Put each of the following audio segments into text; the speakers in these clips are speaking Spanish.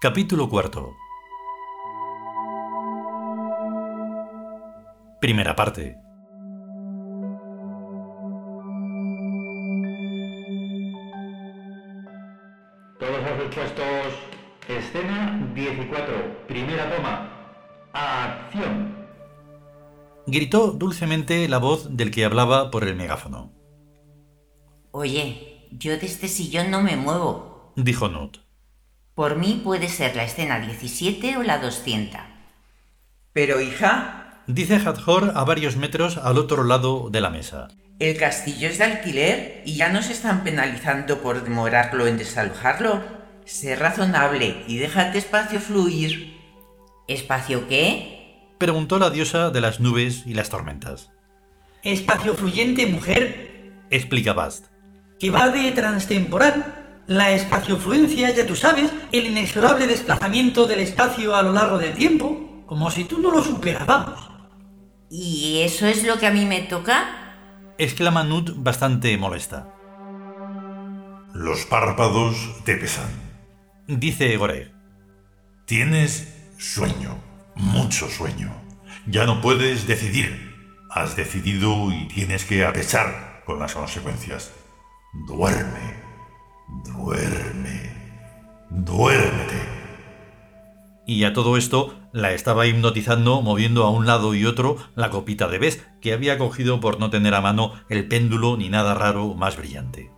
Capítulo cuarto. Primera parte. Todos los dispuestos. Escena 14. Primera toma. Acción. Gritó dulcemente la voz del que hablaba por el megáfono. Oye, yo de este sillón no me muevo. Dijo Nut. Por mí puede ser la escena 17 o la 200. Pero hija, Dice Hathor a varios metros al otro lado de la mesa. el castillo es de alquiler y ya nos están penalizando por demorarlo en desalojarlo. Sé razonable y déjate espacio fluir. ¿Espacio qué? Preguntó la diosa de las nubes y las tormentas. Espacio fluyente, mujer, Explica Bast. que va de transtemporal. La espaciofluencia, ya tú sabes, el inexorable desplazamiento del espacio a lo largo del tiempo, como si tú no lo supieras, vamos. ¿Y eso es lo que a mí me toca? Exclama Nut bastante molesta. Los párpados te pesan. Dice Goreg. Tienes sueño, mucho sueño. Ya no puedes decidir. Has decidido y tienes que apechar con las consecuencias. Duerme, duerme, duérmete. Y a todo esto la estaba hipnotizando moviendo a un lado y otro la copita de Bess que había cogido por no tener a mano el péndulo ni nada raro más brillante.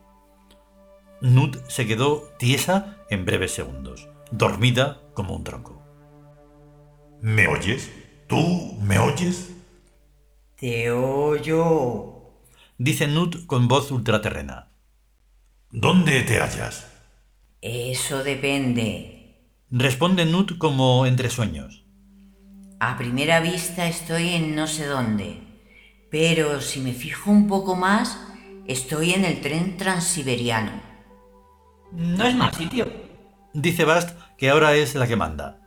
Nut se quedó tiesa en breves segundos, dormida como un tronco. ¿Me oyes? ¿Tú me oyes? Te oyo. Dice Nut con voz ultraterrena. ¿Dónde te hallas? Eso depende. Responde Nut como entre sueños. A primera vista estoy en no sé dónde, pero si me fijo un poco más, estoy en el tren transiberiano. No es mal sitio. Dice Bast que ahora es la que manda.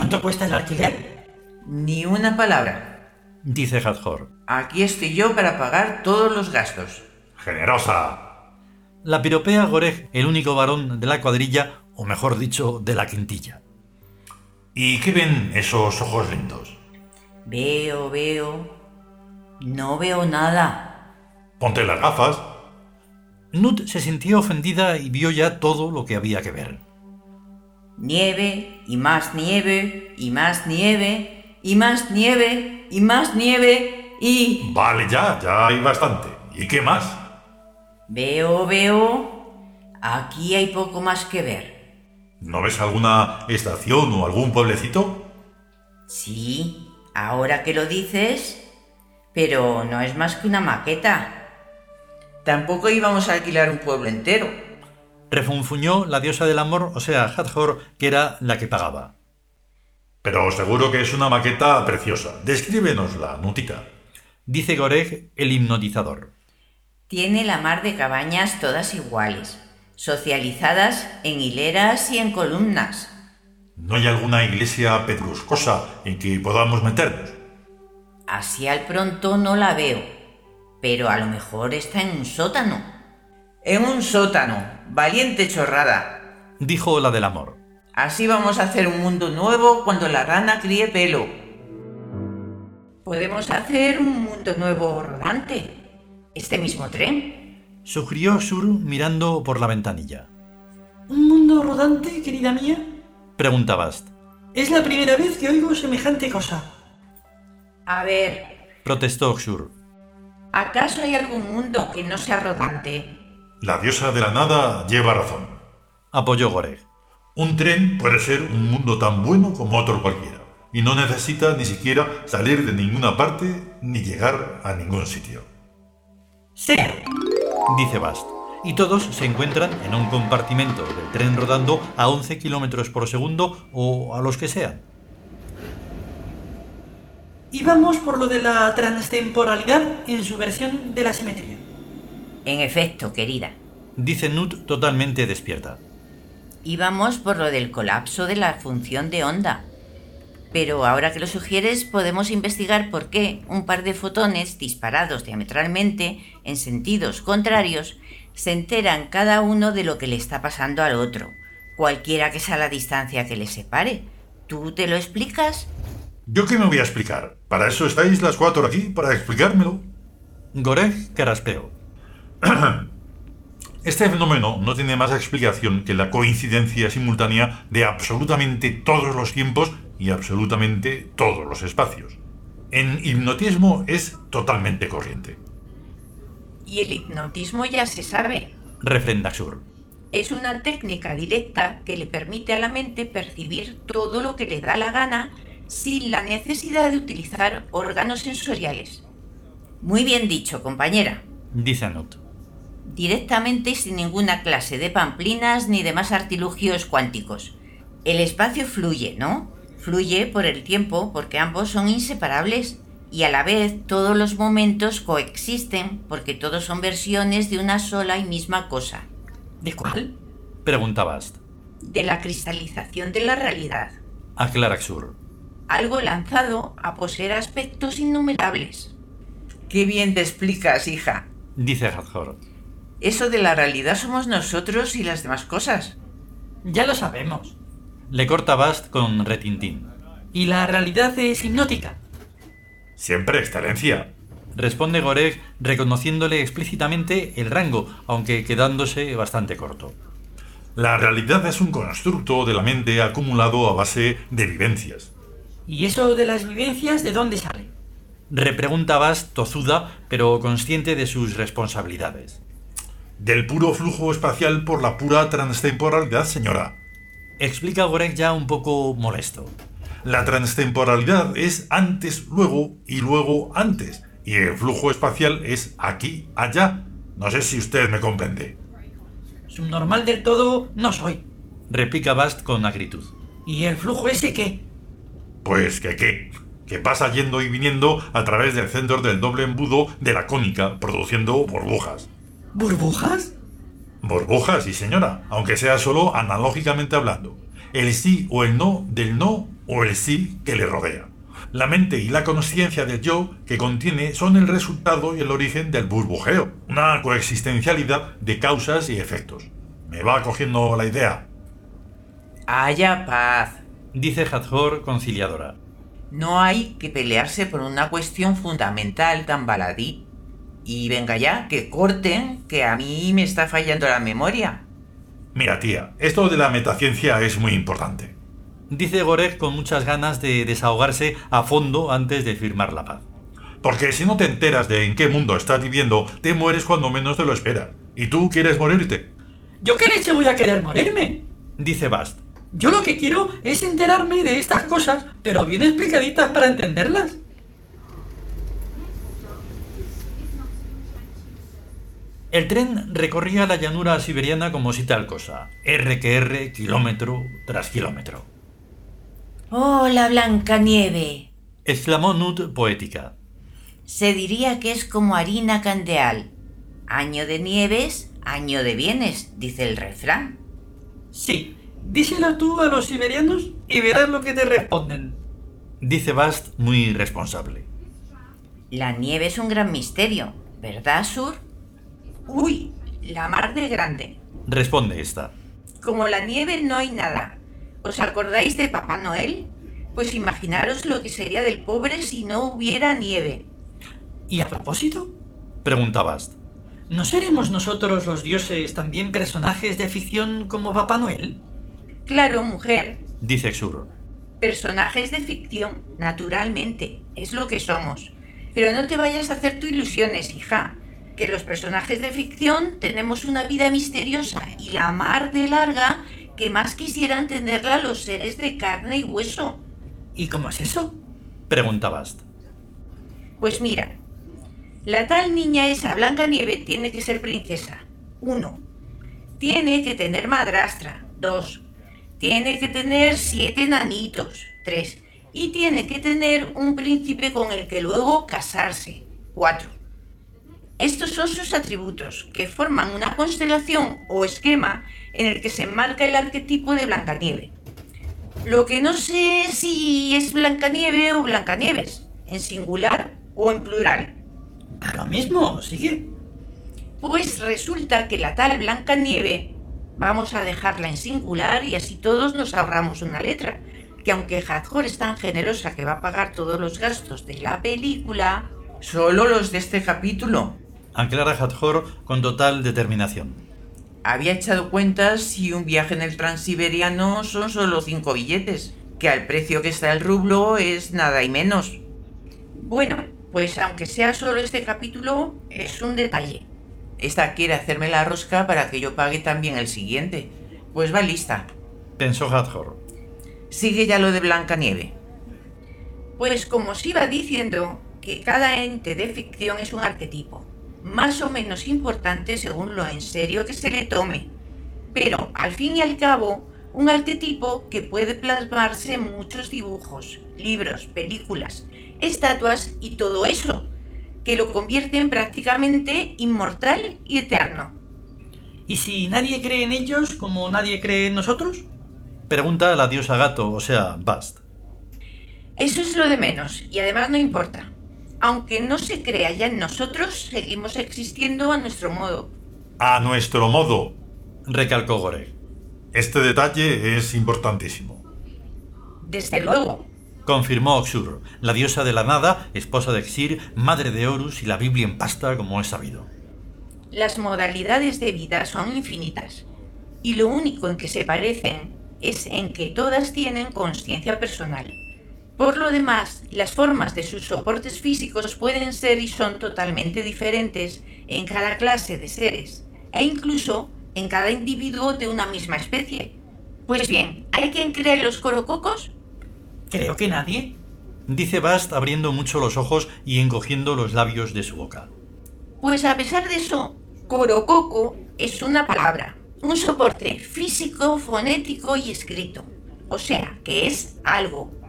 ¿Cuánto cuesta el alquiler? Ni una palabra. Dice Hathor. Aquí estoy yo para pagar todos los gastos. Generosa. La piropea Goreg, el único varón de la cuadrilla, o mejor dicho, de la quintilla. ¿Y qué ven esos ojos lindos? Veo, veo. No veo nada. Ponte las gafas. Nut se sintió ofendida y vio ya todo lo que había que ver. Nieve, y más nieve, y más nieve, y más nieve, y más nieve, y... Vale, ya, ya hay bastante. ¿Y qué más? Veo, veo. Aquí hay poco más que ver. ¿No ves alguna estación o algún pueblecito? Sí, ahora que lo dices, pero no es más que una maqueta. Tampoco íbamos a alquilar un pueblo entero. Refunfuñó la diosa del amor, o sea, Hathor, que era la que pagaba. Pero seguro que es una maqueta preciosa. Descríbenosla, Nutita. Dice Goreg, el hipnotizador. Tiene la mar de cabañas todas iguales, socializadas en hileras y en columnas. ¿No hay alguna iglesia pedruscosa en que podamos meternos? Así al pronto no la veo, pero a lo mejor está en un sótano. En un sótano. Valiente chorrada. Dijo la del amor. Así vamos a hacer un mundo nuevo cuando la rana críe pelo. Podemos hacer un mundo nuevo rodante. Este mismo tren. Sugirió Sur mirando por la ventanilla. ¿Un mundo rodante, querida mía? Pregunta Bast. Es la primera vez que oigo semejante cosa. A ver, Protestó Xur. ¿acaso hay algún mundo que no sea rodante? La diosa de la nada lleva razón. Apoyó Goreg. Un tren puede ser un mundo tan bueno como otro cualquiera, y no necesita ni siquiera salir de ninguna parte ni llegar a ningún sitio. Cero. Dice Bast. Y todos se encuentran en un compartimento del tren rodando a 11 kilómetros por segundo o a los que sean. Y vamos por lo de la transtemporalidad en su versión de la simetría. En efecto, querida. Dice Nut totalmente despierta. Íbamos por lo del colapso de la función de onda. Pero ahora que lo sugieres, podemos investigar por qué un par de fotones disparados diametralmente en sentidos contrarios se enteran cada uno de lo que le está pasando al otro, cualquiera que sea la distancia que les separe. ¿Tú te lo explicas? ¿Yo qué me voy a explicar? ¿Para eso estáis las cuatro aquí? ¿Para explicármelo? Goreg caraspeó. Este fenómeno no tiene más explicación que la coincidencia simultánea de absolutamente todos los tiempos y absolutamente todos los espacios. En hipnotismo es totalmente corriente. Y el hipnotismo ya se sabe. Refrenda Sur. Es una técnica directa que le permite a la mente percibir todo lo que le da la gana sin la necesidad de utilizar órganos sensoriales. Muy bien dicho, compañera. Dice Anut. Directamente y sin ninguna clase de pamplinas ni demás artilugios cuánticos. El espacio fluye, ¿no? Fluye por el tiempo porque ambos son inseparables y a la vez todos los momentos coexisten porque todos son versiones de una sola y misma cosa. ¿De cuál? Pregunta Bast. De la cristalización de la realidad. Aclara Xur. Algo lanzado a poseer aspectos innumerables. Qué bien te explicas, hija. Dice Hathor. Eso de la realidad somos nosotros y las demás cosas. Ya lo sabemos. Le corta Bast con retintín. Y la realidad es hipnótica. Siempre excelencia. Responde Goreg reconociéndole explícitamente el rango, aunque quedándose bastante corto. La realidad es un constructo de la mente acumulado a base de vivencias. ¿Y eso de las vivencias de dónde sale? Repregunta Bast tozuda, pero consciente de sus responsabilidades. Del puro flujo espacial por la pura transtemporalidad, señora. Explica Goreg ya un poco molesto. La transtemporalidad es antes, luego y luego antes. Y el flujo espacial es aquí, allá. No sé si usted me comprende. Subnormal del todo no soy. Replica Bast con acritud. ¿Y el flujo ese qué? Pues que qué. Que pasa yendo y viniendo a través del centro del doble embudo de la cónica, produciendo burbujas. ¿Burbujas? Burbujas, sí señora, aunque sea solo analógicamente hablando. El sí o el no del no o el sí que le rodea. La mente y la conciencia del yo que contiene son el resultado y el origen del burbujeo, una coexistencialidad de causas y efectos. ¿Me va cogiendo la idea? Haya paz. Dice Hathor conciliadora. No hay que pelearse por una cuestión fundamental tan baladí. Y venga ya, que corten, que a mí me está fallando la memoria. Mira, tía, esto de la metaciencia es muy importante. Dice Goreg con muchas ganas de desahogarse a fondo antes de firmar la paz. Porque si no te enteras de en qué mundo estás viviendo, te mueres cuando menos te lo esperas. ¿Y tú quieres morirte? ¿Yo qué leche voy a querer morirme? Dice Bast. Yo lo que quiero es enterarme de estas cosas, pero bien explicaditas para entenderlas. El tren recorría la llanura siberiana como si tal cosa. R que R, kilómetro tras kilómetro. ¡Hola, Blancanieve! Exclamó Nut poética. Se diría que es como harina candeal. Año de nieves, año de bienes, dice el refrán. Sí, díselo tú a los siberianos y verás lo que te responden. Dice Bast muy responsable. La nieve es un gran misterio, ¿verdad, Sur? Uy, la mar de grande. Responde esta. Como la nieve no hay nada. ¿Os acordáis de Papá Noel? Pues imaginaros lo que sería del pobre si no hubiera nieve. ¿Y a propósito? Pregunta Bast. ¿No seremos nosotros los dioses también personajes de ficción como Papá Noel? Claro, mujer. Dice Xur. Personajes de ficción, naturalmente, es lo que somos. Pero no te vayas a hacer tu ilusiones, hija, que los personajes de ficción tenemos una vida misteriosa y la mar de larga que más quisieran tenerla los seres de carne y hueso. ¿Y cómo es eso? Pregunta Bast. Pues mira, la tal niña esa Blanca Nieve tiene que ser princesa. Uno. Tiene que tener madrastra. Dos. Tiene que tener siete nanitos. Tres. Y tiene que tener un príncipe con el que luego casarse. Cuatro. Estos son sus atributos, que forman una constelación o esquema en el que se enmarca el arquetipo de Blancanieve. Lo que no sé si es Blancanieve o Blancanieves, en singular o en plural. Lo mismo, sigue. Pues resulta que la tal Blancanieve, vamos a dejarla en singular y así todos nos ahorramos una letra. Que aunque Hathor es tan generosa que va a pagar todos los gastos de la película, Solo los de este capítulo. Aclara Hathor con total determinación. Había echado cuentas y un viaje en el transiberiano son solo cinco billetes, que al precio que está el rublo es nada y menos. bueno, pues aunque sea solo este capítulo, es un detalle. Esta quiere hacerme la rosca para que yo pague también el siguiente. Pues va lista. Pensó Hathor. Sigue ya lo de Blancanieve. Pues como os iba diciendo, que cada ente de ficción es un arquetipo, más o menos importante según lo en serio que se le tome. Pero, al fin y al cabo, un arquetipo que puede plasmarse en muchos dibujos, libros, películas, estatuas y todo eso, que lo convierten prácticamente inmortal y eterno. ¿Y si nadie cree en ellos como nadie cree en nosotros? Pregunta la diosa gato, o sea, Bast. Eso es lo de menos, y además no importa. Aunque no se crea ya en nosotros, seguimos existiendo a nuestro modo. A nuestro modo. Recalcó Goreg. Este detalle es importantísimo. Desde luego. Confirmó Oxur, la diosa de la nada, esposa de Exir, madre de Horus y la Biblia en pasta, como es sabido. Las modalidades de vida son infinitas, y lo único en que se parecen es en que todas tienen conciencia personal. Por lo demás, las formas de sus soportes físicos pueden ser y son totalmente diferentes en cada clase de seres, e incluso en cada individuo de una misma especie. Pues bien, ¿hay quien cree en los corococos? Creo que nadie. Dice Bast abriendo mucho los ojos y encogiendo los labios de su boca. Pues a pesar de eso, corococo es una palabra, un soporte físico, fonético y escrito. O sea, que es algo,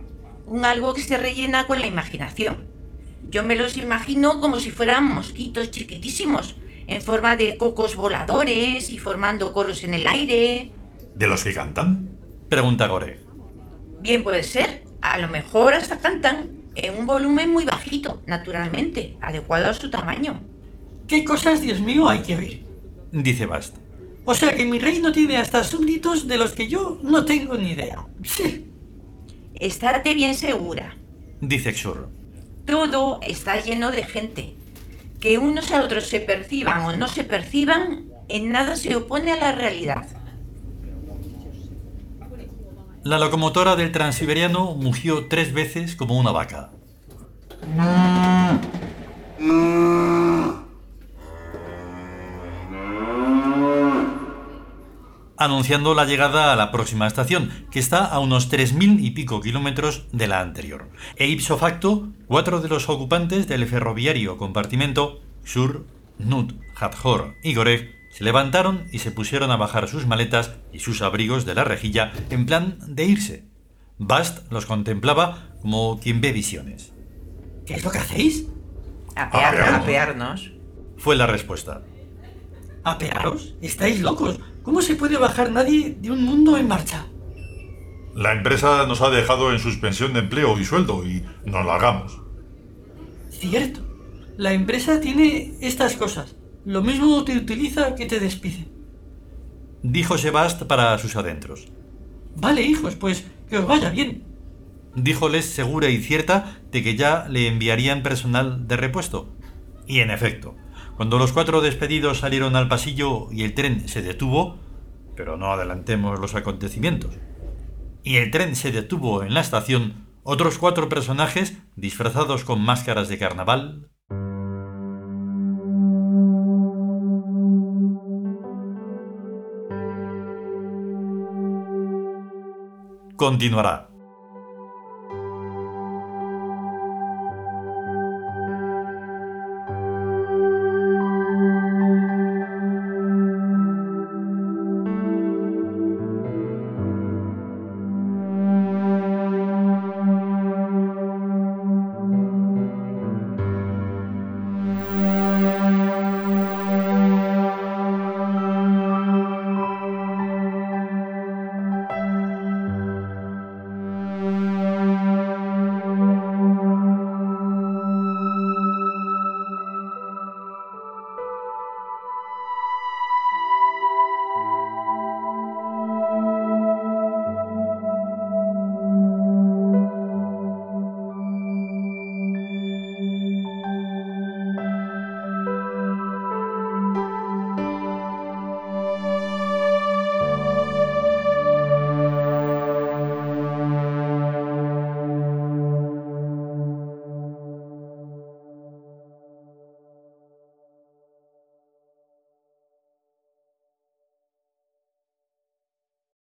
un algo que se rellena con la imaginación. Yo me los imagino como si fueran mosquitos chiquitísimos, en forma de cocos voladores y formando coros en el aire. ¿De los que cantan? Pregunta Goreg. Bien puede ser, a lo mejor hasta cantan en un volumen muy bajito, naturalmente, adecuado a su tamaño. ¿Qué cosas, Dios mío, hay que ver? Dice Bast. O sea que mi reino tiene hasta súbditos de los que yo no tengo ni idea. Sí. Estate bien segura. Dice Xur. Todo está lleno de gente. Que unos a otros se perciban o no se perciban, en nada se opone a la realidad. La locomotora del transiberiano mugió tres veces como una vaca. Anunciando la llegada a la próxima estación, que está a unos 3.000 y pico kilómetros de la anterior. E ipso facto, cuatro de los ocupantes del ferroviario compartimento, Shur, Nut, Hathor y Goreg, se levantaron y se pusieron a bajar sus maletas y sus abrigos de la rejilla en plan de irse. Bast los contemplaba como quien ve visiones. ¿Qué es lo que hacéis? Apear- Apearnos. apearnos. Fue la respuesta. ¿Apearos? ¿Estáis locos? ¿Cómo se puede bajar nadie de un mundo en marcha? La empresa nos ha dejado en suspensión de empleo y sueldo y nos largamos. Cierto. La empresa tiene estas cosas. Lo mismo te utiliza que te despide. Dijo Sebast para sus adentros. Vale, hijos, pues que os vaya bien. díjoles segura y cierta de que ya le enviarían personal de repuesto. Y en efecto, cuando los cuatro despedidos salieron al pasillo y el tren se detuvo, pero no adelantemos los acontecimientos, y el tren se detuvo en la estación, otros cuatro personajes, disfrazados con máscaras de carnaval, continuará.